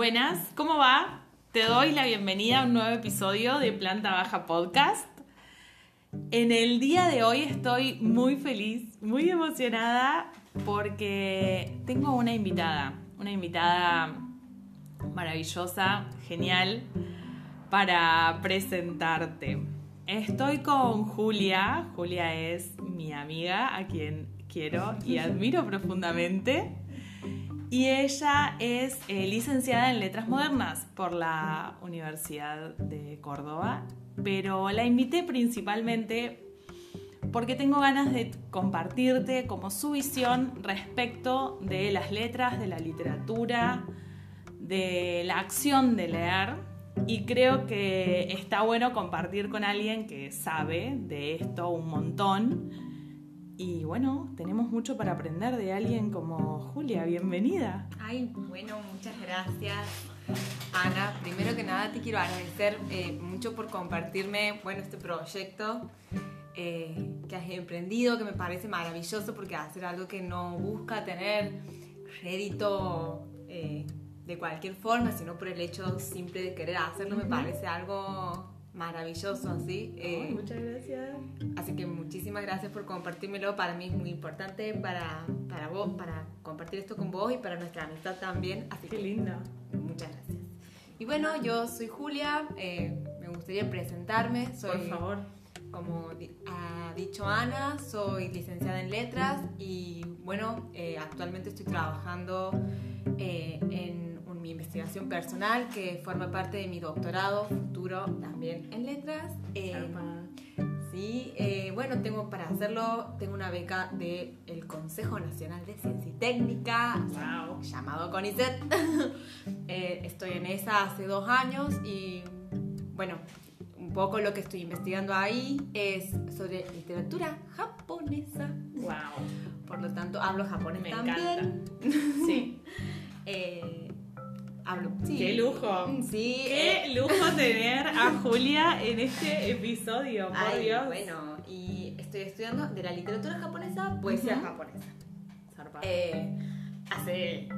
Buenas, ¿cómo va? Te doy la bienvenida a un nuevo episodio de Planta Baja Podcast. En el día de hoy estoy muy feliz, muy emocionada porque tengo una invitada, una invitada maravillosa, genial, para presentarte. Estoy con Julia, Julia es mi amiga a quien quiero y admiro profundamente. Y ella es eh, licenciada en Letras Modernas por la Universidad de Córdoba, pero la invité principalmente porque tengo ganas de compartirte como su visión respecto de las letras, de la literatura, de la acción de leer. Y creo que está bueno compartir con alguien que sabe de esto un montón y bueno, tenemos mucho para aprender de alguien como Julia. Bienvenida. Ay, bueno, muchas gracias. Ana, primero que nada te quiero agradecer eh, mucho por compartirme bueno, este proyecto eh, que has emprendido, que me parece maravilloso porque hacer algo que no busca tener rédito eh, de cualquier forma, sino por el hecho simple de querer hacerlo, me parece algo maravilloso, ¿sí? Eh, muchas gracias. Así que muchísimas gracias por compartírmelo. Para mí es muy importante para, para vos, para compartir esto con vos y para nuestra amistad también. Así Qué linda. Muchas gracias. Y bueno, yo soy Julia. Eh, me gustaría presentarme. Soy, por favor. Como ha dicho Ana, soy licenciada en letras y bueno, eh, actualmente estoy trabajando en mi investigación personal que forma parte de mi doctorado futuro también en letras. Eh, sí, eh, bueno, tengo para hacerlo, tengo una beca del el Consejo Nacional de Ciencia y Técnica, llamado CONICET. Eh, estoy en esa hace dos años y bueno, un poco lo que estoy investigando ahí es sobre literatura japonesa. Wow. Por lo tanto, hablo japonés Me también. Encanta. Sí. ¡Qué lujo! Mm, sí. ¡Qué eh. lujo tener a Julia en este episodio! Por Dios. Bueno, y estoy estudiando de la literatura japonesa, poesía japonesa. Eh, hace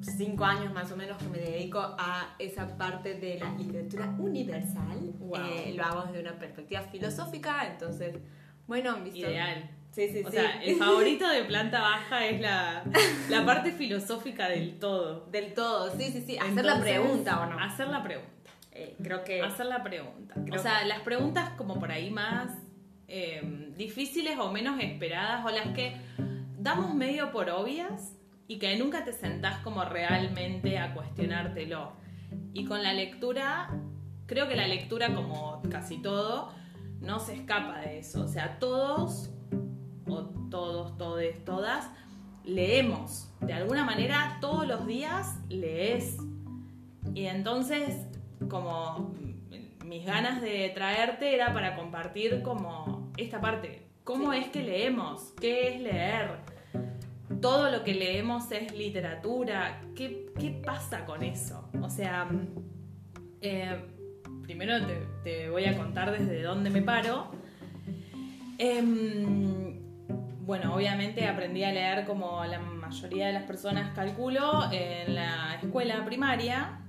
cinco años más o menos que me dedico a esa parte de la literatura universal. Eh, lo hago desde una perspectiva filosófica, entonces, bueno, visto... Ideal Sí, sí, o sea, el favorito de planta baja es la, la, parte filosófica del todo. Del todo, sí, sí, sí. Hacer la pregunta o no. Hacer la pregunta. Eh, creo que. Hacer la pregunta. o sea, las preguntas como por ahí más em, difíciles o menos esperadas o las que damos medio por obvias y que nunca te sentás como realmente a cuestionártelo. Y con la lectura, creo que la lectura, como casi todo, no se escapa de eso. O sea, todos o todos, todes, todas, leemos. De alguna manera todos los días lees. Y entonces, como mis ganas de traerte era para compartir como esta parte. ¿Cómo es que leemos? ¿Qué es leer? Todo lo que leemos es literatura. ¿Qué, pasa con eso? O sea, eh, primero te, voy a contar desde dónde me paro. Em, bueno, obviamente aprendí a leer como la mayoría de las personas calculo en la escuela primaria,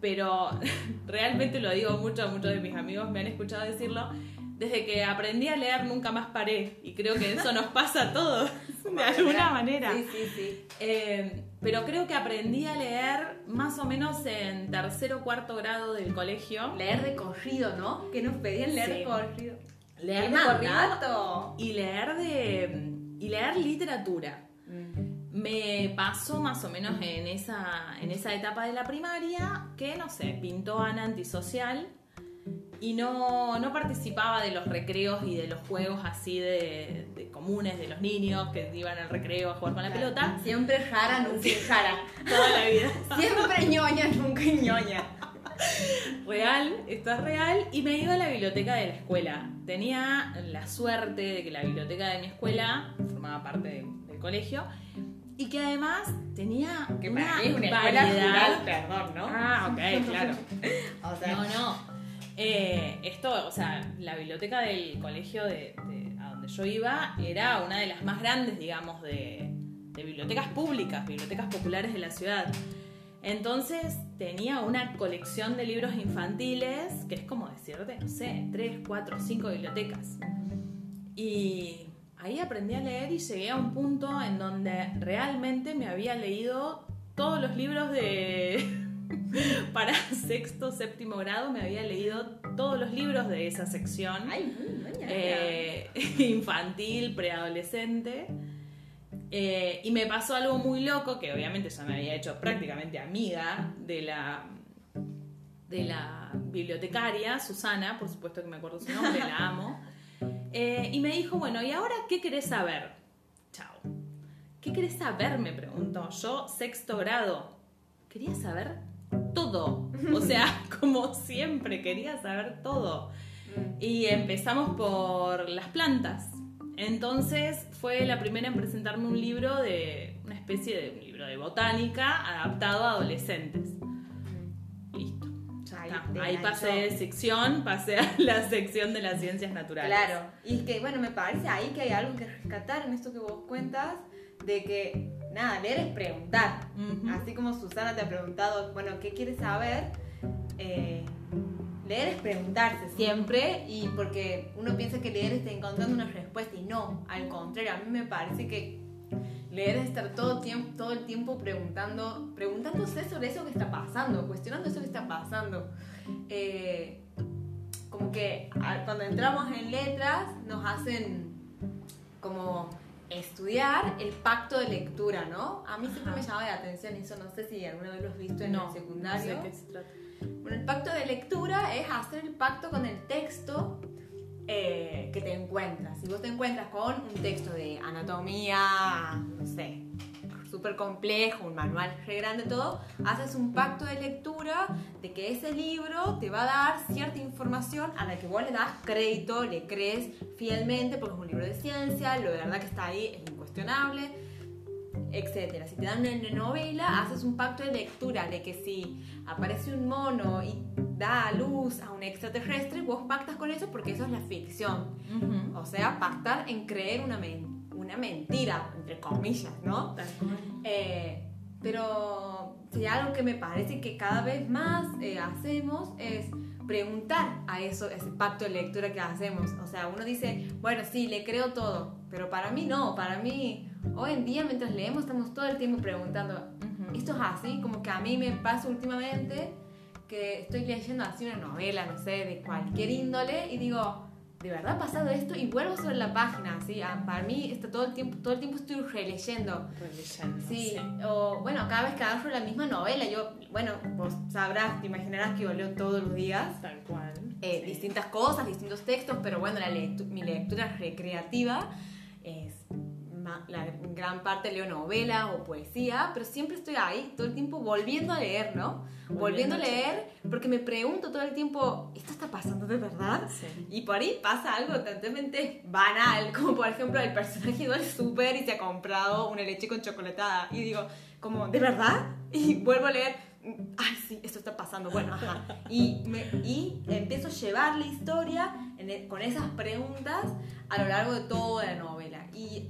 pero realmente lo digo mucho, muchos de mis amigos me han escuchado decirlo, desde que aprendí a leer nunca más paré y creo que eso nos pasa a todos de alguna manera. Sí, sí, sí. Eh, pero creo que aprendí a leer más o menos en tercero o cuarto grado del colegio. Leer de corrido, ¿no? Que nos pedían leer de corrido leer de y leer de y leer literatura. Mm. Me pasó más o menos en esa, en esa etapa de la primaria que, no sé, pintó Ana antisocial y no, no participaba de los recreos y de los juegos así de, comunes de los niños que iban al recreo a jugar con la pelota. Siempre jara, nunca jara. Toda la vida. Siempre ñoña, nunca ñoña. Real, esto es real. Y me iba a la biblioteca de la escuela. Tenía la suerte de que la biblioteca de mi escuela formaba parte del colegio y que además tenía que una, variedad. perdón, ¿no? Ah, ok, claro. no, no. Eh, esto, o sea, la biblioteca del colegio de, a donde yo iba era una de las más grandes, digamos, de, de bibliotecas públicas, bibliotecas populares de la ciudad. Entonces tenía una colección de libros infantiles, que es como decirte, no sé, tres, cuatro, cinco bibliotecas. Y ahí aprendí a leer y llegué a un punto en donde realmente me había leído todos los libros de... Para sexto, séptimo grado me había leído todos los libros de esa sección. Ay, eh, infantil, preadolescente. Eh, y me pasó algo muy loco, que obviamente ya me había hecho prácticamente amiga de la, de la bibliotecaria, Susana, por supuesto que me acuerdo su nombre, la amo. Eh, y me dijo, bueno, ¿y ahora qué querés saber? Chao. ¿Qué querés saber? Me preguntó. Yo, sexto grado, quería saber todo. O sea, como siempre, quería saber todo. Mm. Y empezamos por las plantas. Entonces fue la primera en presentarme un libro de una especie de un libro de botánica adaptado a adolescentes. Listo. Ahí, pasé de sección, pasé a la sección de las ciencias naturales. Claro, y que bueno, me parece ahí que hay algo que rescatar en esto que vos cuentas, de que nada, leer es preguntar. Así como Susana te ha preguntado, bueno, ¿qué quieres saber? Eh, leer es preguntarse siempre y porque uno piensa que leer está encontrando una respuesta y no, al contrario, a mí me parece que leer es estar todo, tiempo, todo el tiempo preguntando, preguntándose sobre eso que está pasando, cuestionando eso que está pasando. Eh, como que cuando entramos en letras nos hacen como estudiar el pacto de lectura, ¿no? A mí siempre me llama la atención eso, no sé si alguna vez lo has visto en el secundario. No sé qué se trata. Bueno, el pacto de lectura es hacer el pacto con el texto eh, que te encuentras. Si vos te encuentras con un texto de anatomía, no sé, súper complejo, un manual re grande, todo, haces un pacto de lectura de que ese libro te va a dar cierta información a la que vos le das crédito, le crees fielmente, porque es un libro de ciencia, lo de verdad que está ahí es incuestionable etcétera. Si te dan una novela, haces un pacto de lectura de que si aparece un mono y da a luz a un extraterrestre, vos pactas con eso porque eso es la ficción. O sea, pactar en creer una, una mentira, entre comillas, ¿no? Eh, pero si algo que me parece que cada vez más eh, hacemos es preguntar a eso, ese pacto de lectura que hacemos. O sea, uno dice, bueno, sí, le creo todo, pero para mí no, para mí hoy en día mientras leemos estamos todo el tiempo preguntando, ¿esto es así? Como que a mí me pasa últimamente que estoy leyendo así una novela, no sé, de cualquier índole y digo, ¿de verdad ha pasado esto? Y vuelvo sobre la página, así, ah, para mí está todo el tiempo, todo el tiempo estoy releyendo. Releyendo. Sí, o bueno, cada vez que agarro la misma novela, yo, bueno, vos sabrás, te imaginarás que yo leo todos los días. Tal cual. Eh, distintas cosas, distintos textos, pero bueno, la mi lectura recreativa la gran parte leo novela o poesía, pero siempre estoy ahí, todo el tiempo volviendo a leer, ¿no? Volviendo, a leer, porque me pregunto todo el tiempo, ¿esto está pasando de verdad? Y por ahí pasa algo totalmente banal, como por ejemplo el personaje ido al súper y se ha comprado una leche con chocolatada. Y digo, como, ¿de verdad? Y vuelvo a leer, ay, sí, esto está pasando, bueno, ajá. Y, me, y empiezo a llevar la historia e, con esas preguntas a lo largo de toda la novela. Y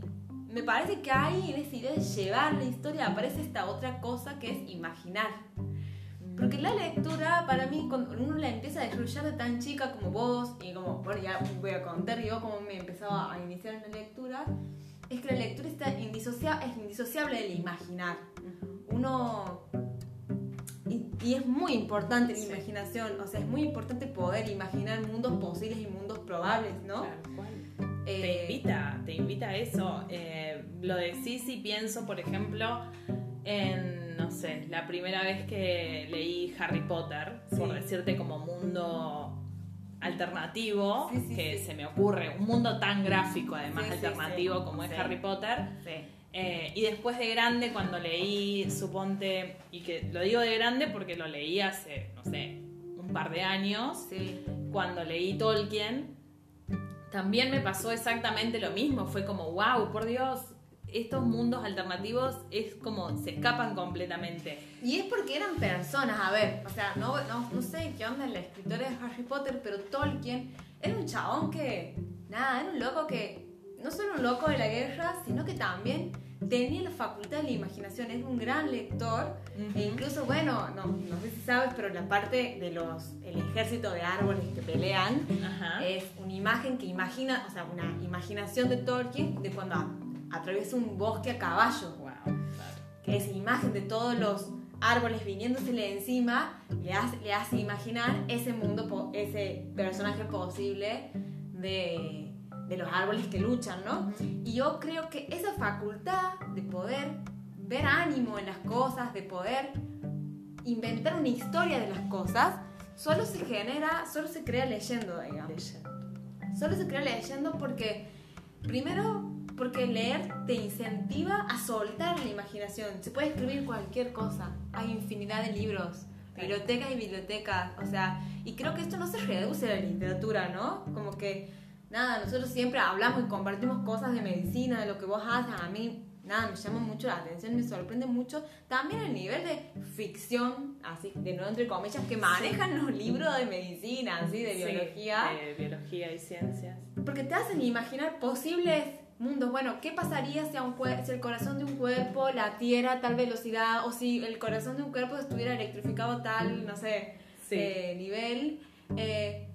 me parece que ahí en esa idea de llevar la historia aparece esta otra cosa que es imaginar. Porque la lectura, para mí, cuando uno la empieza a desarrollar de tan chica como vos, y como, bueno, ya voy a contar yo cómo me empezaba a iniciar en la lectura, es que la lectura está indisociable, es indisociable del imaginar. Uno. Y, es muy importante la imaginación, o sea, es muy importante poder imaginar mundos posibles y mundos probables, ¿no? te eh, invita, te invita a eso. Eh, lo decís y pienso, por ejemplo, en, no sé, la primera vez que leí Harry Potter, por decirte como mundo alternativo que se me ocurre, un mundo tan gráfico además alternativo como es Harry Potter. Eh, y después de grande, cuando leí, suponte, y que lo digo de grande porque lo leí hace, no sé, un par de años, cuando leí Tolkien, también me pasó exactamente lo mismo. Fue como, wow, por Dios, estos mundos alternativos es como se escapan completamente. Y es porque eran personas, a ver, o sea, no, no, sé qué onda la escritora de Harry Potter, pero Tolkien era un chabón que, nada, era un loco que, no solo un loco de la guerra, sino que también tenía la facultad de la imaginación, es un gran lector. E incluso, bueno, no, no sé si sabes, pero la parte de los, el ejército de árboles que pelean es una imagen que imagina, o sea, una imaginación de Tolkien de cuando atraviesa un bosque a caballo. Wow, Que esa imagen de todos los árboles viniéndosele encima le hace, le hace imaginar ese mundo, ese personaje posible de de los árboles que luchan, ¿no? Y yo creo que esa facultad de poder ver ánimo en las cosas, de poder inventar una historia de las cosas, solo se genera, solo se crea leyendo, digamos. Solo se crea leyendo porque, primero, porque leer te incentiva a soltar la imaginación. Se puede escribir cualquier cosa. Hay infinidad de libros, bibliotecas y bibliotecas. O sea, y creo que esto no se reduce a la literatura, ¿no? Como que nada, nosotros siempre hablamos y compartimos cosas de medicina, de lo que vos haces. A mí, nada, me llama mucho la atención, me sorprende mucho. También el nivel de ficción, así, de nuevo entre comillas, que manejan los libros de medicina, así, de biología. de biología y ciencias. Porque te hacen imaginar posibles mundos. Bueno, ¿qué pasaría si, un si el corazón de un cuerpo latiera a tal velocidad o si el corazón de un cuerpo estuviera electrificado a tal, no sé, eh, nivel? Eh,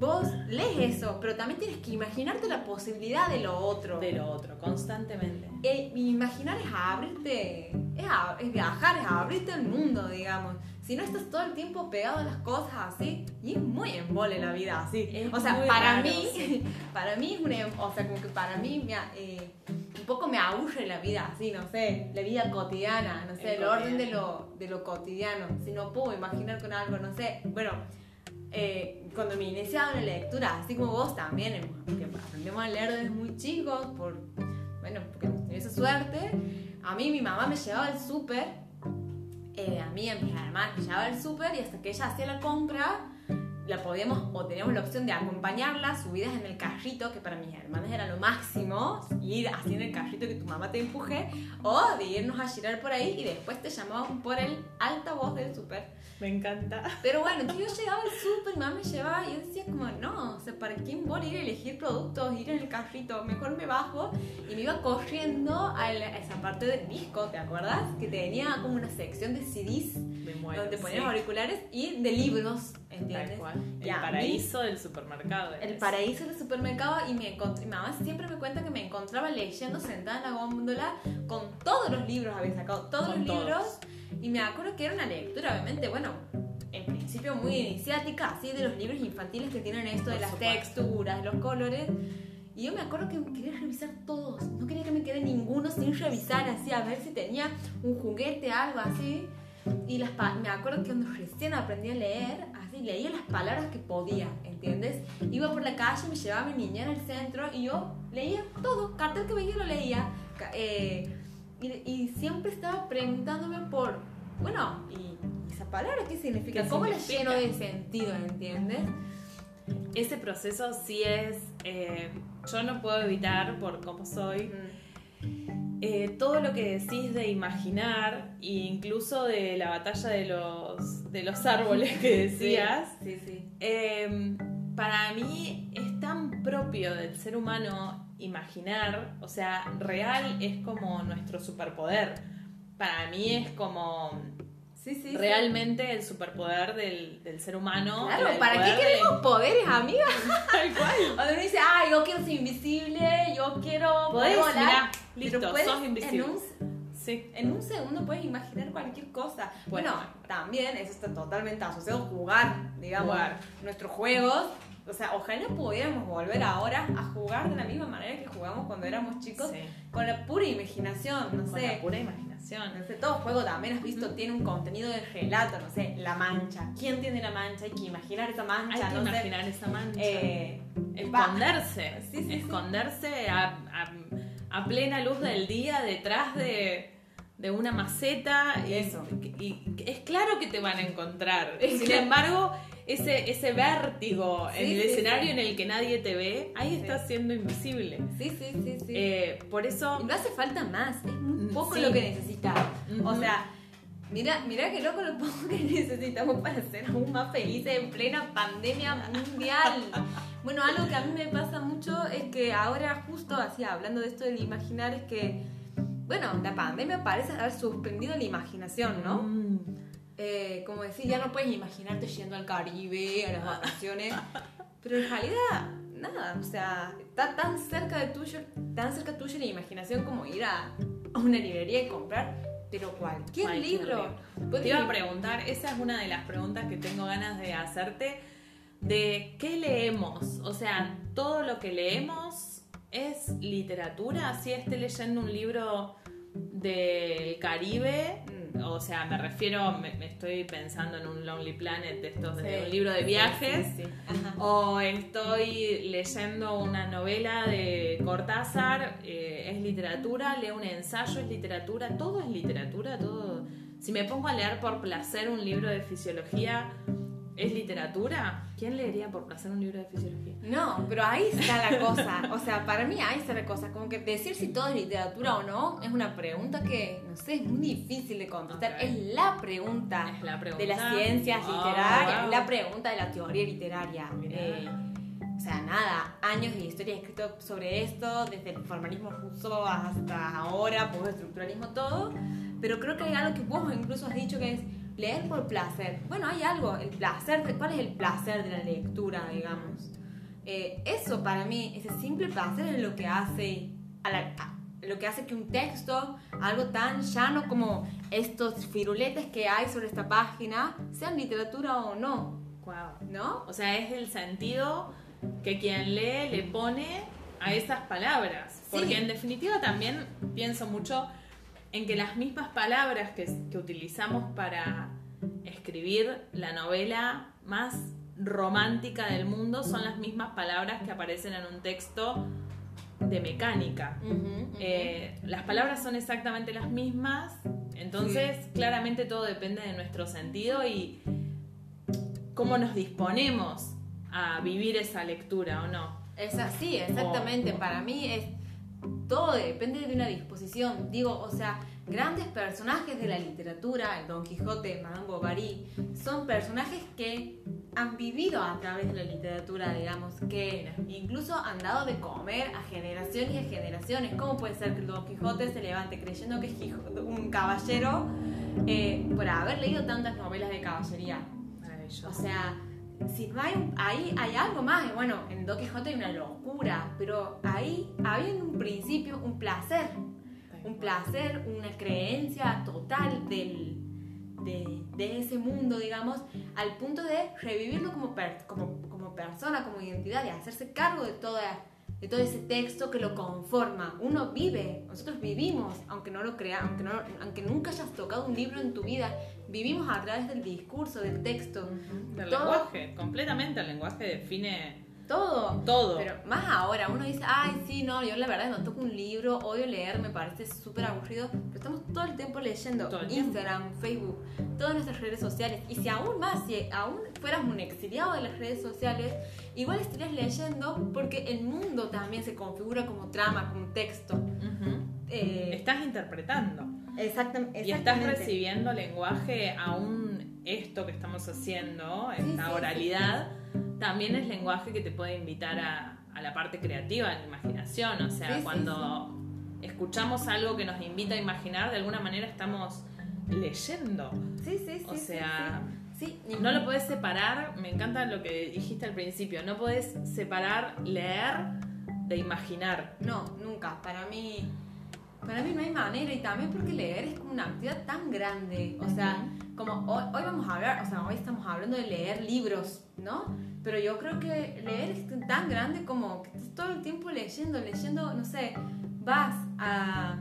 vos lees eso, pero también tienes que imaginarte la posibilidad de lo otro. De lo otro, constantemente. E, imaginar es abrirte, es, viajar, es abrirte el mundo, digamos. Si no estás todo el tiempo pegado a las cosas así, y es muy embole la vida así. o sea, para mí, para mí es una, em, o sea, como que para mí me, eh, un poco me aburre la vida así, no sé, la vida cotidiana, no sé, el, orden de lo, de lo cotidiano. Si no puedo imaginar con algo, no sé, bueno eh, cuando me iniciaba la lectura, así como vos también, porque aprendemos a leer desde muy chicos, por, bueno, porque hemos esa suerte, a mí mi mamá me llevaba al súper, eh, a mí a mis hermanas me llevaba al súper y hasta que ella hacía la compra, la podíamos o teníamos la opción de acompañarla subidas en el carrito, que para mis hermanas era lo máximo, ir así en el carrito que tu mamá te empuje, o de irnos a girar por ahí y después te llamaban por el altavoz del súper. Me encanta. Pero bueno, entonces yo llegaba al súper, mamá me llevaba y yo decía como, no, o sea, ¿para qué voy a ir a elegir productos, ir en el carrito? Mejor me bajo y me iba corriendo a, esa parte del disco, ¿te acuerdas? Que tenía como una sección de CDs donde ponían auriculares y de libros ¿entiendes? El paraíso del supermercado. El paraíso del supermercado y me encontré, mi mamá siempre me cuenta que me encontraba leyendo sentada en la góndola con todos los libros, había sacado todos los libros y me acuerdo que era una lectura, obviamente, bueno, en principio muy iniciática, así de los libros infantiles que tienen esto de las texturas, los colores. Y yo me acuerdo que quería revisar todos, no quería que me quede ninguno sin revisar, así, a ver si tenía un juguete, algo así. Y las me acuerdo que cuando recién aprendí a leer, leía las palabras que podía, ¿entiendes? Iba por la calle, me llevaba mi niña en el centro y yo leía todo, cartel que veía lo leía. Eh, y, siempre estaba preguntándome por, bueno, ¿y esa palabra qué significa? ¿Cómo la lleno de sentido, ¿entiendes? Ese proceso sí es, eh, yo no puedo evitar por cómo soy. Eh, todo lo que decís de imaginar, e incluso de la batalla de los, de los árboles que decías, em, para mí es tan propio del ser humano imaginar, o sea, real es como nuestro superpoder. Para mí es como Sí, sí, realmente el superpoder del, del, ser humano. Claro, ¿para qué queremos poderes, amiga? Tal cual. Cuando uno dice, ah, yo quiero ser invisible, yo quiero poder volar. listo, sos invisible. En un, sí. en un segundo puedes imaginar cualquier cosa. Bueno, también eso está totalmente asociado a jugar, digamos, jugar. nuestros juegos. O sea, ojalá pudiéramos volver ahora a jugar de la misma manera que jugamos cuando éramos chicos, con la pura imaginación, no con sé. La pura imaginación no sé, todo juego también has visto tiene un contenido de relato, no sé, la mancha. ¿Quién tiene la mancha? Hay que imaginar esa mancha. Hay que imaginar esa mancha. Eh, esconderse. esconderse A, a, plena luz del día detrás de, de una maceta. Y, Eso. Y, es claro que te van a encontrar. Sin embargo ese, ese vértigo en el escenario en el que nadie te ve, ahí está siendo invisible. Sí, sí, sí, sí. Eh, por eso... Y no hace falta más, es muy mm, poco lo que necesitas. O sea, mira, mira qué loco lo poco que necesitamos para ser aún más felices en plena pandemia mundial. bueno, algo que a mí me pasa mucho es que ahora justo así, hablando de esto del imaginar, es que bueno, la pandemia parece haber suspendido la imaginación, ¿no? Mm. Eh, como decir, ya no puedes imaginarte yendo al Caribe, a las vacaciones, pero en realidad, nada, o sea, está tan cerca de tuyo, tan cerca tuyo la imaginación como ir a, una librería y comprar, pero cualquier, Cualquier libro. Te iba a preguntar, esa es una de las preguntas que tengo ganas de hacerte, de qué leemos. O sea, todo lo que leemos es literatura. Si esté leyendo un libro del Caribe. O sea, me refiero, me, me estoy pensando en un Lonely Planet de estos, de Sí, un libro de viajes. sí, sí. Ajá. O estoy leyendo una novela de Cortázar, eh, es literatura, leo un ensayo, es literatura, todo es literatura, todo. Si me pongo a leer por placer un libro de fisiología, ¿es literatura? ¿Quién leería por placer un libro de fisiología? No, pero ahí está la cosa. O sea, para mí ahí está la cosa. Como que decir si todo es literatura o no es una pregunta que, no sé, es muy difícil de contestar. Es la pregunta, Es la pregunta. de las ciencias Oh, literarias, wow. es la pregunta de la teoría literaria. Eh, o sea, nada, años de historia escrito sobre esto, desde el formalismo ruso hasta ahora, postestructuralismo, todo. Pero creo que hay algo que vos incluso has dicho que es leer por placer. Bueno, hay algo, el placer, ¿cuál es el placer de la lectura, digamos? Eh, eso para mí, ese simple placer es lo que hace a la- a- lo que hace que un texto, algo tan llano como estos firuletes que hay sobre esta página, sean literatura o no, Wow. ¿no? O sea, es el sentido que quien lee le pone a esas palabras. Porque Sí. en definitiva también pienso mucho en que las mismas palabras que, que utilizamos para escribir la novela más romántica del mundo son las mismas palabras que aparecen en un texto de mecánica. Eh, las palabras son exactamente las mismas, entonces claramente todo depende de nuestro sentido y cómo nos disponemos a vivir esa lectura o no. Es así, exactamente. O- Para mí es todo depende de una disposición. Digo, o sea, grandes personajes de la literatura, el Don Quijote, Madame Bovary, son personajes que han vivido a través de la literatura, digamos, que incluso han dado de comer a generaciones y a generaciones. ¿Cómo puede ser que el Don Quijote se levante creyendo que es un caballero eh, por haber leído tantas novelas de caballería? Maravilloso. O sea, si no hay ahí hay algo más, bueno, en Don Quijote hay una locura, pero ahí había en un principio un placer, un placer, una creencia total del, de, de ese mundo, digamos, al punto de revivirlo como, per- como, como persona, como identidad, y hacerse cargo de, toda, de todo ese texto que lo conforma. Uno vive, nosotros vivimos, aunque no lo creas, aunque, no, aunque nunca hayas tocado un libro en tu vida, vivimos a través del discurso, del texto. Del todo- lenguaje, completamente el lenguaje define Todo. todo. Pero más ahora, uno dice, ay, sí, no, yo la verdad no toco un libro, odio leer, me parece súper aburrido, pero estamos todo el tiempo leyendo Todo el tiempo. Instagram, Facebook, todas nuestras redes sociales. Y si aún más, si aún fueras un exiliado de las redes sociales, igual estarías leyendo porque el mundo también se configura como trama, como texto. Eh, Estás interpretando. exactam- Y estás exactamente. recibiendo lenguaje aún esto que estamos haciendo, Sí, esta sí, oralidad, también es lenguaje que te puede invitar a, a la parte creativa, a la imaginación. O sea, Sí, sí, cuando escuchamos algo que nos invita a imaginar, de alguna manera estamos leyendo. Sí, sí, sí. O sea, No lo podés separar, me encanta lo que dijiste al principio, no podés separar leer de imaginar. No, nunca. Para mí, para mí no hay manera. Y también porque leer es como una actividad tan grande. O sea, como hoy, hoy vamos a hablar, o sea, hoy estamos hablando de leer libros, ¿no? Pero yo creo que leer es tan grande como que estás todo el tiempo leyendo, leyendo, no sé, vas a,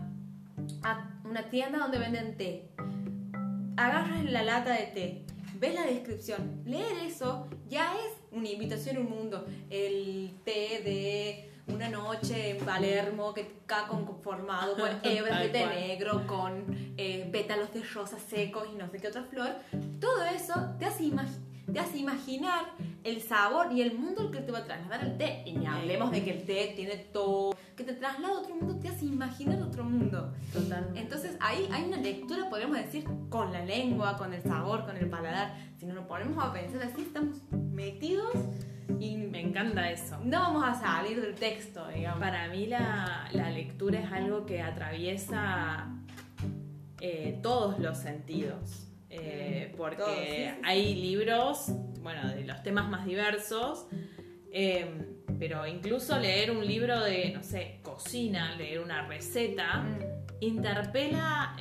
a una tienda donde venden té, agarras la lata de té, ves la descripción, leer eso ya es una invitación a un mundo. El té de una noche en Palermo que está conformado con hebras de negro, con eh, pétalos de rosas secos y no sé qué otra flor. Todo eso te hace, te hace imaginar el sabor y el mundo al que te va a trasladar el té. Y ni hablemos de que el té tiene todo, que te traslada a otro mundo, te hace imaginar otro mundo. Totalmente. Entonces ahí hay una lectura, podríamos decir, con la lengua, con el sabor, con el paladar. Si nos lo ponemos a pensar así, estamos metidos Y Me encanta eso. no vamos a salir del texto, digamos. Para mí la, la lectura es algo que atraviesa eh, todos los sentidos. Eh, Mm, porque todos, sí, sí, sí. hay libros, bueno, de los temas más diversos, eh, pero incluso leer un libro de, no sé, cocina, leer una receta, Mm, interpela,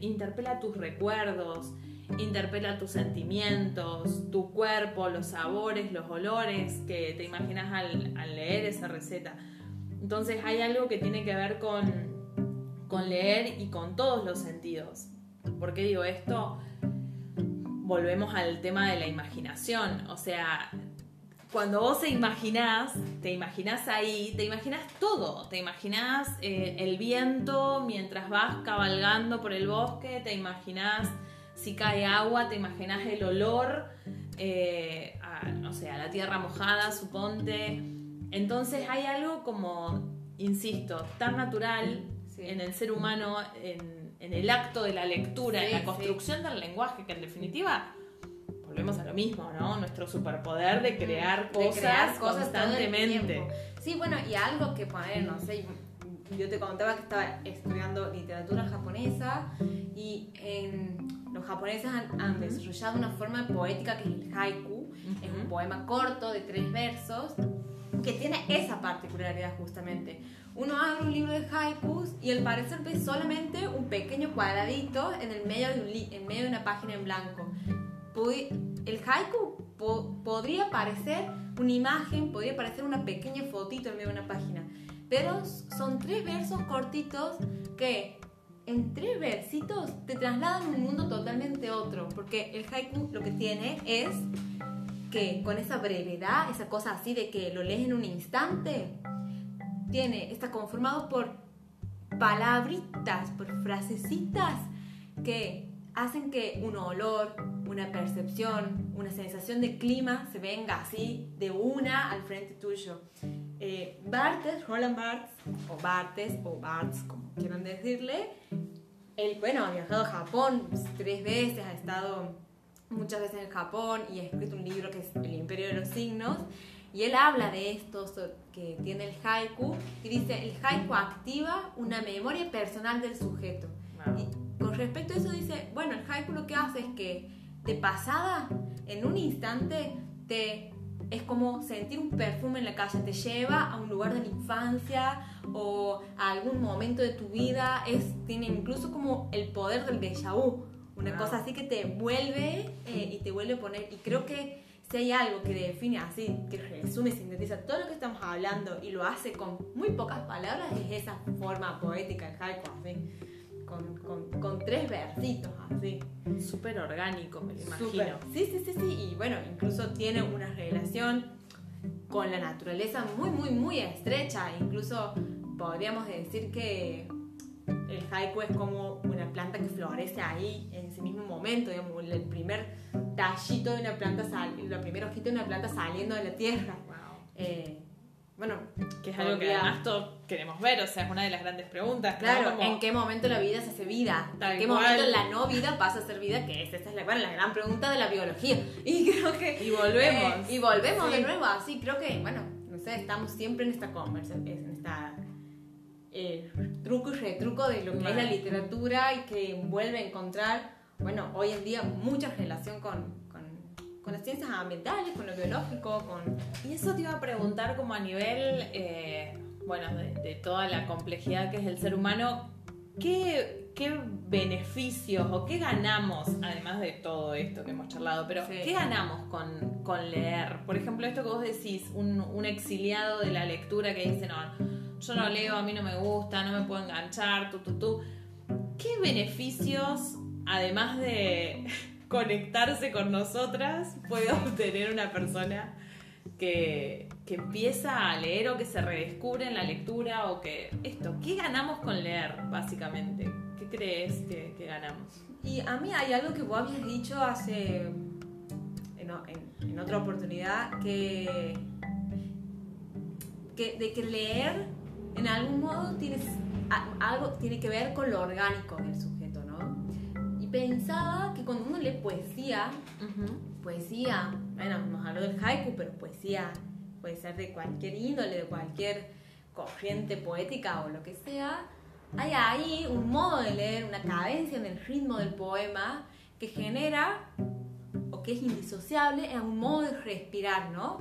interpela tus recuerdos, interpela tus sentimientos, tu cuerpo, los sabores, los olores que te imaginas al, leer esa receta. Entonces hay algo que tiene que ver con, con leer y con todos los sentidos. ¿Por qué digo esto? Volvemos al tema de la imaginación. O sea, cuando vos te imaginás, te imaginás ahí, te imaginás todo. Te imaginás eh, el viento mientras vas cabalgando por el bosque, te imaginás si cae agua, te imaginás el olor, eh, a, no sé, a la tierra mojada, suponte. Entonces hay algo como, insisto, tan natural Sí. en el ser humano, en, en el acto de la lectura, Sí, en la sí. construcción del lenguaje, que en definitiva volvemos a lo mismo, ¿no? Nuestro superpoder de crear de cosas, crear constantemente. Sí, bueno, y algo que poner, no sé, yo te contaba que estaba estudiando literatura japonesa y en, los japoneses han, han desarrollado una forma poética que es el haiku, es un poema corto de tres versos que tiene esa particularidad justamente. Uno abre un libro de haikus y al parecer ve solamente un pequeño cuadradito en el medio de, un en medio de una página en blanco. Pudi- El haiku po- podría parecer una imagen, podría parecer una pequeña fotito en medio de una página, pero son tres versos cortitos que en tres versitos te trasladan a un mundo totalmente otro, porque el haiku lo que tiene es que con esa brevedad, esa cosa así de que lo lees en un instante, tiene, está conformado por palabritas, por frasecitas que hacen que un olor, una percepción, una sensación de clima se venga así de una al frente tuyo. Eh, Barthes, Roland Barthes, o Barthes, o Barthes, como quieran decirle, él, bueno, ha viajado a Japón tres veces, ha estado muchas veces en Japón y ha escrito un libro que es El Imperio de los Signos. Y él habla de esto que tiene el haiku y dice, el haiku activa una memoria personal del sujeto. Wow. Y con respecto a eso dice, bueno, el haiku lo que hace es que de pasada, en un instante, te es como sentir un perfume en la calle, te lleva a un lugar de la infancia o a algún momento de tu vida, es, tiene incluso como el poder del déjà vu, una Wow. cosa así que te vuelve eh, y te vuelve a poner, y creo que si hay algo que define así, que resume y sintetiza todo lo que estamos hablando y lo hace con muy pocas palabras, es esa forma poética del haiku, así, con, con, con tres versitos, así. Súper orgánico, me lo imagino. Sí, sí, sí, sí. Y bueno, incluso tiene una relación con la naturaleza muy, muy, muy estrecha. Incluso podríamos decir que el haiku es como una planta que florece ahí en ese mismo momento, digamos, el primer tallito de una planta, sal, la primera hojita de una planta saliendo de la tierra. Wow. Eh, bueno, Que es algo que además queremos ver, o sea, es una de las grandes preguntas. ¿no? Claro, Como- ¿en qué momento la vida se hace vida? Tal ¿En qué cual. momento la no vida pasa a ser vida? Que es, esa es la, bueno, la gran pregunta de la biología. Y creo que... Y volvemos. eh, y volvemos Sí. de nuevo, así creo que, bueno, no sé, estamos siempre en esta conversación, en esta eh, truco y retruco de lo que es la literatura y que vuelve a encontrar, bueno, hoy en día mucha relación con, con, con las ciencias ambientales, con lo biológico, con... Y eso te iba a preguntar como a nivel, eh, bueno, de, de toda la complejidad que es el ser humano, ¿qué, qué beneficios o qué ganamos, además de todo esto que hemos charlado, pero Sí. qué ganamos con, con leer? Por ejemplo, esto que vos decís, un, un exiliado de la lectura que dice, no, yo no leo, a mí no me gusta, no me puedo enganchar, tú, tú, tú. ¿Qué beneficios, además de conectarse con nosotras, puede obtener una persona que, que empieza a leer o que se redescubre en la lectura o que esto, ¿qué ganamos con leer básicamente? ¿Qué crees que, que ganamos? Y a mí hay algo que vos habías dicho hace. en, en- en otra oportunidad, que, que. de que leer en algún modo tienes, a- algo tiene que ver con lo orgánico del sujeto, ¿no? Y pensaba que cuando uno lee poesía, poesía, bueno, nos habló del haiku, pero poesía puede ser de cualquier índole, de cualquier corriente poética o lo que sea, hay ahí un modo de leer, una cadencia en el ritmo del poema que genera o que es indisociable a un modo de respirar, ¿no?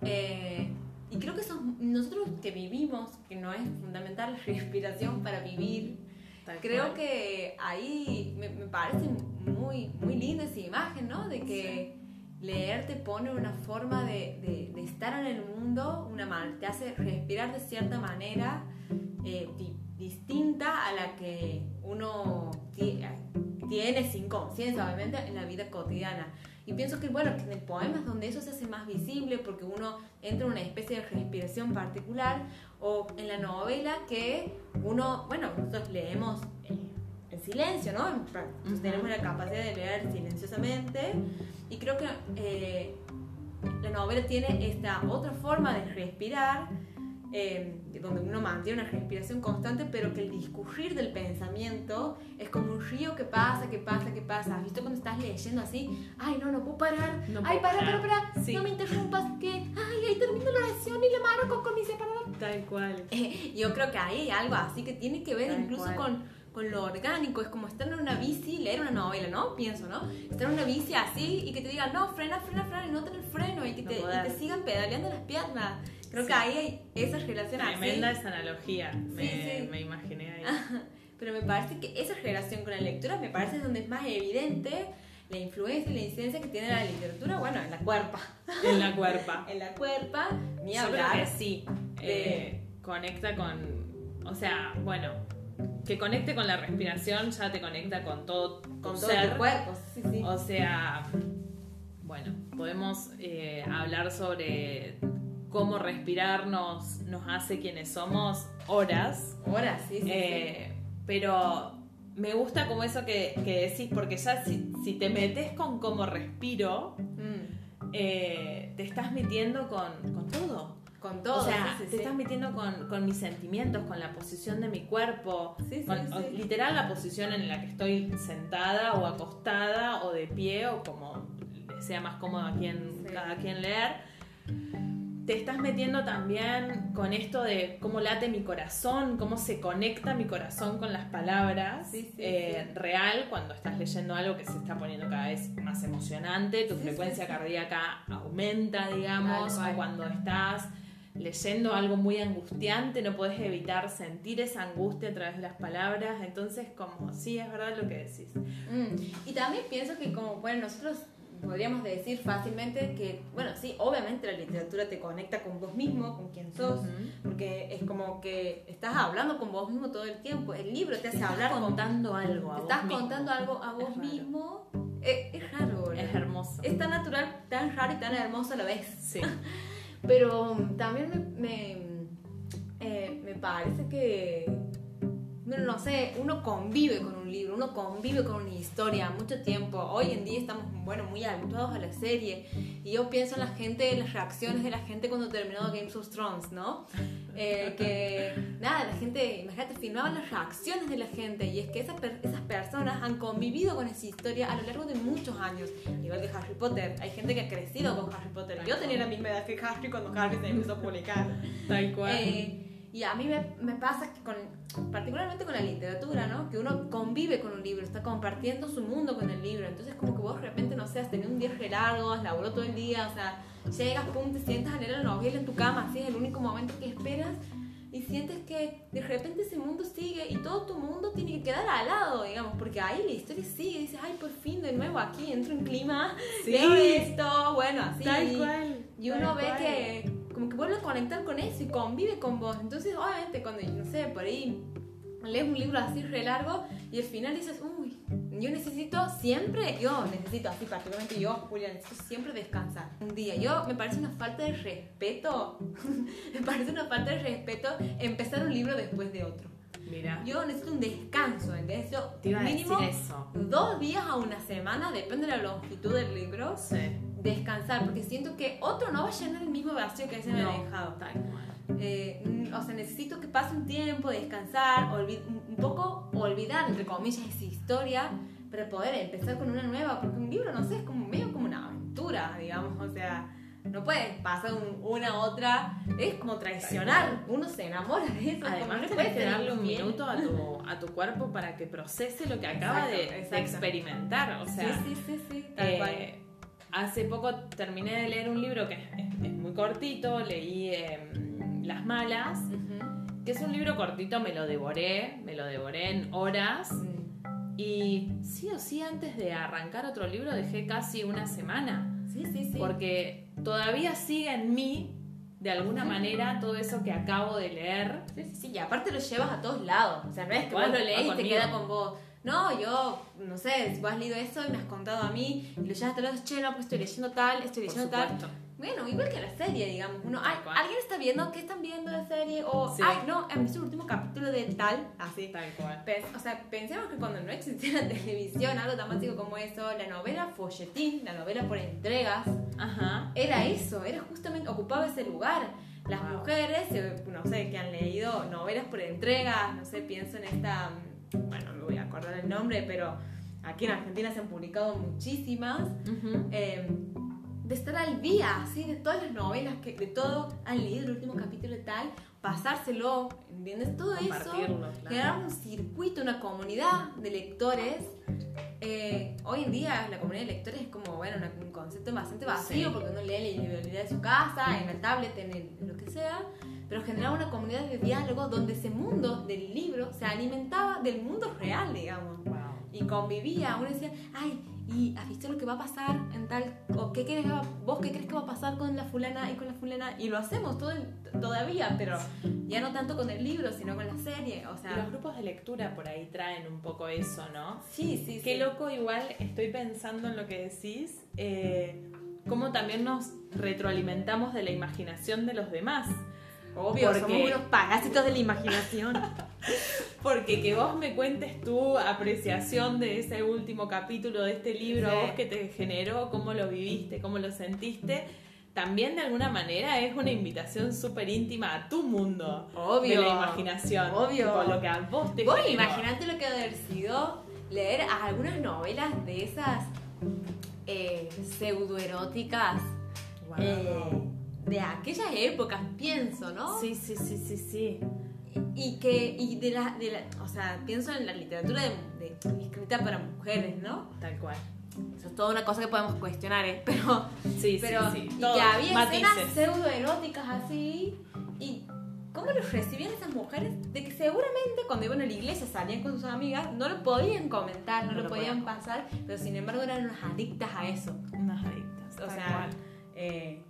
Eh, y creo que nosotros que vivimos, que no es fundamental la respiración para vivir, creo que ahí me, parece muy, muy linda esa imagen, ¿no? De que leer te pone una forma de, estar en el mundo, una te hace respirar de cierta manera eh, distinta a la que uno tiene sin conciencia, obviamente, en la vida cotidiana. Y pienso que, bueno, que en el poema es donde eso se hace más visible porque uno entra en una especie de respiración particular o en la novela que uno, bueno, nosotros leemos eh, silencio, ¿no? Tenemos la capacidad de leer silenciosamente y creo que eh, la novela tiene esta otra forma de respirar eh, donde uno mantiene una respiración constante, pero que el discurrir del pensamiento es como un río que pasa, que pasa, que pasa. ¿Has visto cuando estás leyendo así? Ay, no, no puedo parar. ay, para, para, para. No me interrumpas. Que, ay, ahí termino la oración y la marco con mi separador. Tal cual. Eh, yo creo que ahí hay algo así que tiene que ver incluso con con lo orgánico, es como estar en una bici, leer una novela, ¿no? Pienso, ¿no? Estar en una bici así y que te digan, no, frena, frena, frena, y no tener freno, y que te, y te sigan pedaleando las piernas. Creo que ahí hay esa relación Tremenda esa analogía, me, me, imaginé ahí. Pero me parece que esa relación con la lectura me parece donde es más evidente la influencia y la incidencia que tiene la literatura, bueno, en la cuerpa. En la cuerpa. en la cuerpa, ni hablar. que sí, eh, conecta con, o sea, bueno, que conecte con la respiración ya te conecta con todo con todo el cuerpo. Sí, sí. O sea, bueno, podemos eh, hablar sobre cómo respirar nos, hace quienes somos horas. Horas, sí, sí, eh, Pero me gusta como eso que, decís, porque ya si, te metes con cómo respiro, mm. eh, te estás metiendo con, todo. Con todo. O sea, te estás metiendo con, mis sentimientos, con la posición de mi cuerpo. literal la posición en la que estoy sentada o acostada o de pie o como sea más cómodo a quien, cada quien leer. Te estás metiendo también con esto de cómo late mi corazón, cómo se conecta mi corazón con las palabras eh, real cuando estás leyendo algo que se está poniendo cada vez más emocionante, tu frecuencia cardíaca aumenta, digamos, o cuando estás leyendo algo muy angustiante, no puedes evitar sentir esa angustia a través de las palabras, entonces como sí, es verdad lo que decís. Mm. Y también pienso que como, bueno, nosotros podríamos decir fácilmente que, bueno, sí, obviamente la literatura te conecta con vos mismo, con quien sos, porque es como que estás hablando con vos mismo todo el tiempo. El libro te hace hablar contando algo a vos Estás contando algo a vos mismo. Es, es raro, Es hermoso. Es tan natural, tan raro y tan hermoso a la vez. Sí. Pero también me, me, eh, me parece que no sé, uno convive con un libro, uno convive con una historia mucho tiempo. Hoy en día estamos, bueno, muy habituados a la serie. Y yo pienso en la gente, en las reacciones de la gente cuando terminó Game of Thrones, ¿no? Eh, que, nada, la gente, imagínate, filmaban las reacciones de la gente. Y es que esas, esas personas han convivido con esa historia a lo largo de muchos años. Igual que Harry Potter. Hay gente que ha crecido con Harry Potter. Yo tenía la misma edad que Harry cuando Harry se empezó a publicar. Tal cual. Eh, y a mí me, me, pasa que con, particularmente con la literatura, ¿no? Que uno convive con un libro, está compartiendo su mundo con el libro. Entonces como que vos de repente, no sé, has tenido un día re largo, has laburado todo el día, o sea, llegas, pum, te sientas a leer la novela en tu cama, así es el único momento que esperas y sientes que de repente ese mundo sigue y todo tu mundo tiene que quedar al lado, digamos, porque ahí la historia sigue, dices, ay, por fin de nuevo aquí entro en clima, sí. esto, bueno, así. Tal cual. Y uno ve que como que vuelve a conectar con eso y convive con vos. Entonces, obviamente, cuando, no sé, por ahí lees un libro así re largo y al final dices, uy, yo necesito siempre, yo necesito, así particularmente yo, Julia, necesito siempre descansar un día. Yo, me parece una falta de respeto, me parece una falta de respeto empezar un libro después de otro. Mira. Yo necesito un descanso, ¿entendés? Yo, Te iba mínimo a decir eso. dos días a una semana, depende de la longitud del libro. Sí descansar, porque siento que otro no va a llenar el mismo vacío que ese me ha dejado. Eh, mm, o sea, necesito que pase un tiempo, descansar, un poco olvidar, entre comillas, esa historia, para poder empezar con una nueva, porque un libro, no sé, es como medio como una aventura, digamos, o sea, no puedes pasar un- una otra, es como traicionar, uno se enamora de eso, Además, no puedes darle un minuto a tu, a tu cuerpo para que procese lo que acaba Exacto, de, experimentar. O sea, sí, sí, sí, sí, tal eh, cual. hace poco terminé de leer un libro que es, muy cortito, leí eh, Las Malas. Que es un libro cortito, me lo devoré, me lo devoré en horas. Y sí o sí, antes de arrancar otro libro, dejé casi una semana. Sí, sí, sí. Porque todavía sigue en mí, de alguna manera, todo eso que acabo de leer. Sí, sí, sí, y aparte lo llevas a todos lados. O sea, no es que vos lo va lees y te queda con vos. No, yo, no sé, vos has leído eso y me has contado a mí, y lo llevas a todos lados, che, no, pues estoy leyendo tal, estoy Por leyendo tal. Bueno, igual que la serie, digamos. Uno, ay. ¿Alguien está viendo? ¿Qué están viendo la serie? O, Sí. ay, no, han visto el último capítulo de tal. Así. Tal cual. Pens- o sea, pensemos que cuando no existía la televisión, algo tan básico como eso, la novela folletín, la novela por entregas, Ajá. era eso, era justamente, ocupaba ese lugar. Las Wow. mujeres, eh, no sé, que han leído novelas por entregas, no sé, pienso en esta, mm, bueno, no me voy a acordar el nombre, pero aquí en Argentina se han publicado muchísimas, Ujú. eh, de estar al día, ¿sí? de todas las novelas, que de todo, han leído el último capítulo de tal, pasárselo, ¿entiendes? Todo eso, claro. generar un circuito, una comunidad de lectores. Eh, hoy en día la comunidad de lectores es como, bueno, un concepto bastante vacío Sí. porque uno lee la librería de su casa, en la tablet, en, el- en lo que sea, pero generaba una comunidad de diálogo donde ese mundo del libro se alimentaba del mundo real, digamos Wow. y convivía. Uno decía, ay, ¿y has visto lo que va a pasar en tal? ¿O qué crees, vos qué crees que va a pasar con la fulana y con la fulana? Y lo hacemos todo el- todavía, pero ya no tanto con el libro, sino con la serie. O Y los grupos de lectura por ahí traen un poco eso, ¿no? sí, sí, Qué sí. loco, igual estoy pensando en lo que decís, eh, cómo también nos retroalimentamos de la imaginación de los demás. Obvio, Porque- somos unos parásitos de la imaginación. Porque que vos me cuentes tu apreciación de ese último capítulo de este libro, Sí. vos que te generó, cómo lo viviste, cómo lo sentiste, también de alguna manera es una invitación súper íntima a tu mundo Obvio. de la imaginación. Obvio. Tipo, lo que a vos te Vos imaginate lo que ha de haber sido leer algunas novelas de esas eh, pseudoeróticas Wow. eh, de aquellas épocas, pienso, ¿no? Sí, sí, sí, sí, sí. Y que, y de la, de la, o sea, pienso en la literatura de, de- escrita para mujeres, ¿no? Tal cual. Eso es toda una cosa que podemos cuestionar, ¿eh? Pero, Sí, pero sí, sí. y que había escenas matices. pseudoeróticas así, y cómo los recibían esas mujeres, de que seguramente cuando iban a la iglesia salían con sus amigas, no lo podían comentar, no, No lo, podían pasar, pero sin embargo eran unas adictas a eso. Unas adictas. O tal sea, cual. eh,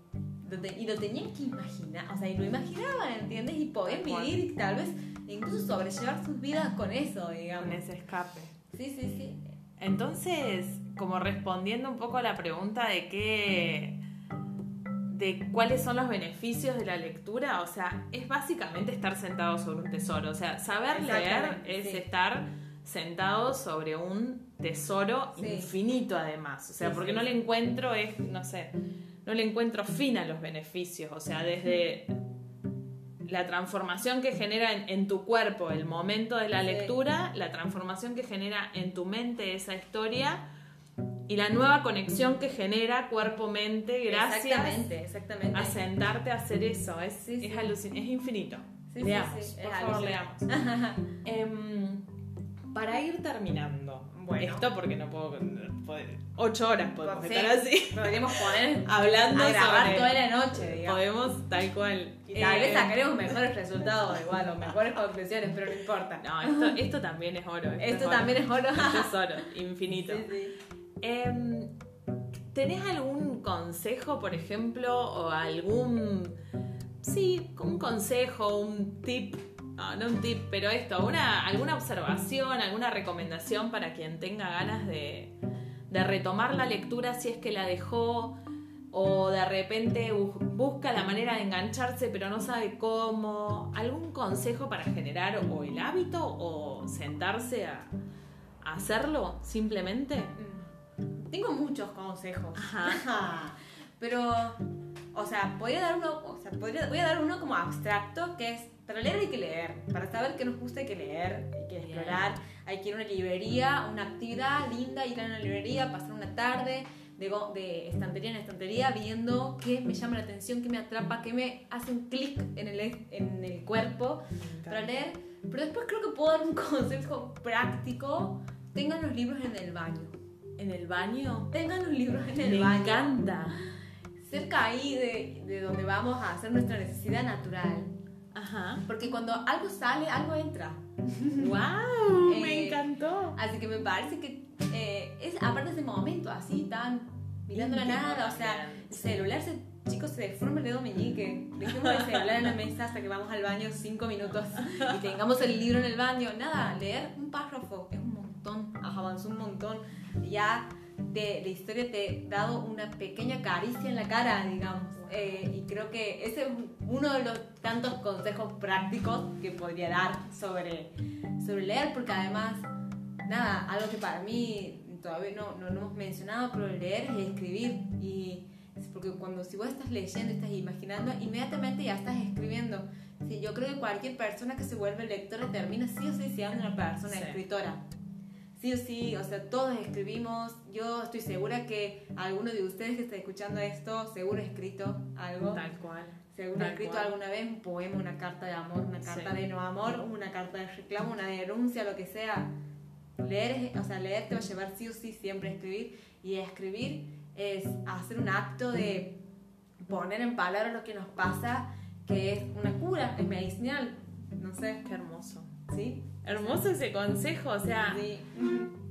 y lo tenían que imaginar, o sea, y lo imaginaban, ¿entiendes? Y podían vivir y tal vez incluso sobrellevar sus vidas con eso, digamos. con ese escape. Sí, sí, sí. Entonces, como respondiendo un poco a la pregunta de qué, de cuáles son los beneficios de la lectura, o sea, es básicamente estar sentado sobre un tesoro. O sea, saber leer es sí. estar sentado sobre un tesoro Sí. infinito además. O sea, Sí, porque no le encuentro, es, no sé, no le encuentro fin a los beneficios. O sea, desde la transformación que genera en, en tu cuerpo el momento de la lectura, la transformación que genera en tu mente esa historia y la nueva conexión que genera cuerpo-mente gracias Exactamente, exactamente. a sentarte a hacer eso. Es, Sí, sí. es, alucin- es infinito. Sí, sí, leamos, sí, por favor, leamos. Em, para ir terminando Bueno. esto, porque no puedo, ocho horas podemos Sí. estar así, Podríamos poner hablando a grabar sobre- toda la noche, digamos. podemos tal cual. Y tal vez Eh, sacaremos mejores resultados igual, o mejores conclusiones, pero no importa. No, esto, esto también es oro. Esto es también es oro. Esto es oro, infinito. Sí, sí. Em, ¿Tenés algún consejo, por ejemplo, o algún. Sí, un consejo, un tip? No, no un tip, pero esto, una, alguna observación, alguna recomendación para quien tenga ganas de, de retomar la lectura si es que la dejó o de repente bu- busca la manera de engancharse pero no sabe cómo. ¿Algún consejo para generar o el hábito o sentarse a, a hacerlo simplemente? Mm. Tengo muchos consejos. Ajá. Pero, o sea, podría dar uno, o sea, voy a dar uno como abstracto, que es, para leer hay que leer. Para saber qué nos gusta hay que leer, hay que explorar, hay que ir a una librería, una actividad linda, ir a una librería, pasar una tarde, de, de estantería en estantería viendo qué me llama la atención, qué me atrapa, qué me hace un clic en el, en el cuerpo para leer. Pero después creo que puedo dar un consejo práctico. Tengan los libros en el baño. ¿En el baño? Tengan los libros en el Me baño. encanta. Cerca ahí de, de donde vamos a hacer nuestra necesidad natural. Ajá. Porque cuando algo sale, algo entra. ¡Wow! me Eh, encantó. Así que me parece que eh, es aparte de ese momento así tan mirando la nada, o sea, el celular se, chicos se deforma el dedo meñique. Dejemos el celular en la mesa hasta que vamos al baño cinco minutos y tengamos el libro en el baño. Nada, leer un párrafo es un montón, avanzó un montón. Ya de la historia te he dado una pequeña caricia en la cara, digamos. Eh, y creo que ese es uno de los tantos consejos prácticos que podría dar sobre, sobre leer, porque además, nada, algo que para mí todavía no, no, no hemos mencionado, pero leer es escribir. Y es porque cuando si vos estás leyendo, estás imaginando, inmediatamente ya estás escribiendo. Sí, yo creo que cualquier persona que se vuelve lectora termina sí o sí siendo una persona Sí. escritora sí o sí, o sea, todos escribimos. Yo estoy segura que alguno de ustedes que está escuchando esto, seguro ha escrito algo. Tal cual. Seguro ha escrito cual. alguna vez un poema, una carta de amor, una carta Sí. de no amor, una carta de reclamo, una denuncia, lo que sea. Leer, o sea, leer te va a llevar sí o sí siempre a escribir. Y escribir es hacer un acto de poner en palabras lo que nos pasa, que es una cura, es medicinal. No sé, Qué hermoso. ¿sí? Hermoso ese consejo, o sea, Sí,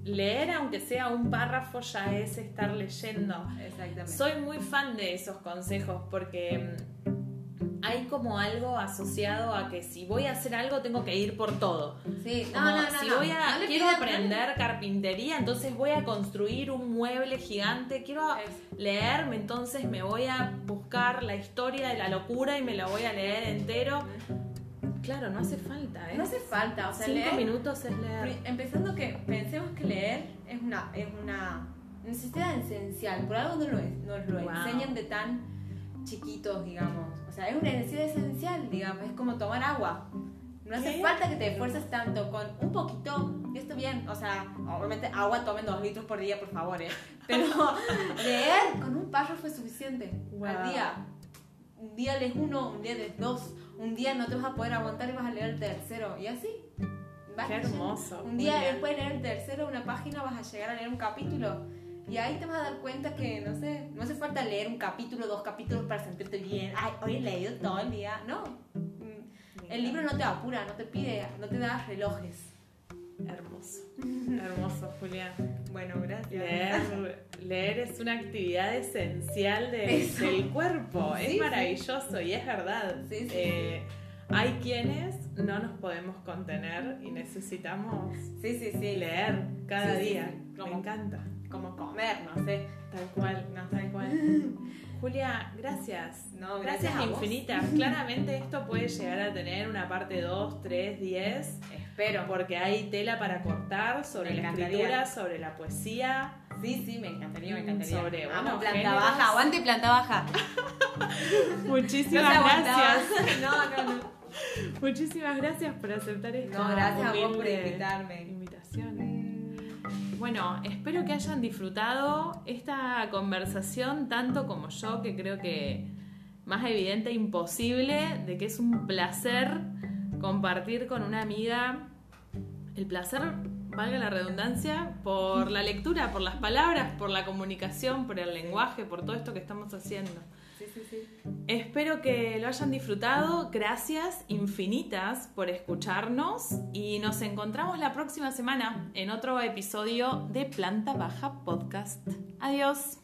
leer aunque sea un párrafo ya es estar leyendo. exactamente. Soy muy fan de esos consejos porque mm, hay como algo asociado a que si voy a hacer algo tengo que ir por todo. Sí, no, Como no, no. si voy a No quiero aprender carpintería, entonces voy a construir un mueble gigante, quiero Es- leerme, entonces me voy a buscar la historia de la locura y me la voy a leer entero. Claro, no hace falta, ¿eh? No hace falta, o sea, Cinco leer. minutos es leer. Empezando que pensemos que leer es una, es una necesidad esencial, por algo nos lo, nos lo Wow. enseñan de tan chiquitos, digamos. O sea, es una necesidad esencial, digamos, es como tomar agua. No hace ¿Qué? falta que te esfuerces tanto, con un poquito, y está bien. O sea, obviamente agua tomen dos litros por día, por favor, ¿eh? Pero leer con un párrafo es suficiente Wow. al día. Un día lees uno, un día lees dos, un día no te vas a poder aguantar y vas a leer el tercero, y así. Vas Qué hermoso. Un día después de leer el tercero, una página, vas a llegar a leer un capítulo. Y ahí te vas a dar cuenta que, no sé, no hace falta leer un capítulo, dos capítulos para sentirte bien. Ay, hoy he leído todo el día. No. El libro no te apura, no te pide, no te da relojes. Hermoso. Hermoso, Julián. Bueno, gracias. Leer, leer es una actividad esencial de- del cuerpo. Sí, es sí. maravilloso y es verdad. Sí, sí, Eh, Hay quienes no nos podemos contener y necesitamos Sí, sí, sí. leer cada día. Me encanta. Como comer, no sé. Tal cual, No, tal cual. Julia, gracias. No, Gracias gracias infinitas. Claramente esto puede llegar a tener una parte 2, 3, 10. Espero. Porque hay tela para cortar sobre la encantaría. escritura, sobre la poesía. Sí, sí, me encantaría, me encantaría. Sobre, Amo bueno, planta géneros. baja, aguante planta baja. Muchísimas No gracias. No, no, no. Muchísimas gracias por aceptar esta No, gracias a vos por invitarme. Bueno, espero que hayan disfrutado esta conversación tanto como yo, que creo que más evidente imposible, de que es un placer compartir con una amiga el placer, valga la redundancia, por la lectura, por las palabras, por la comunicación, por el lenguaje, por todo esto que estamos haciendo. Espero que lo hayan disfrutado. Gracias infinitas por escucharnos y nos encontramos la próxima semana en otro episodio de Planta Baja Podcast. Adiós.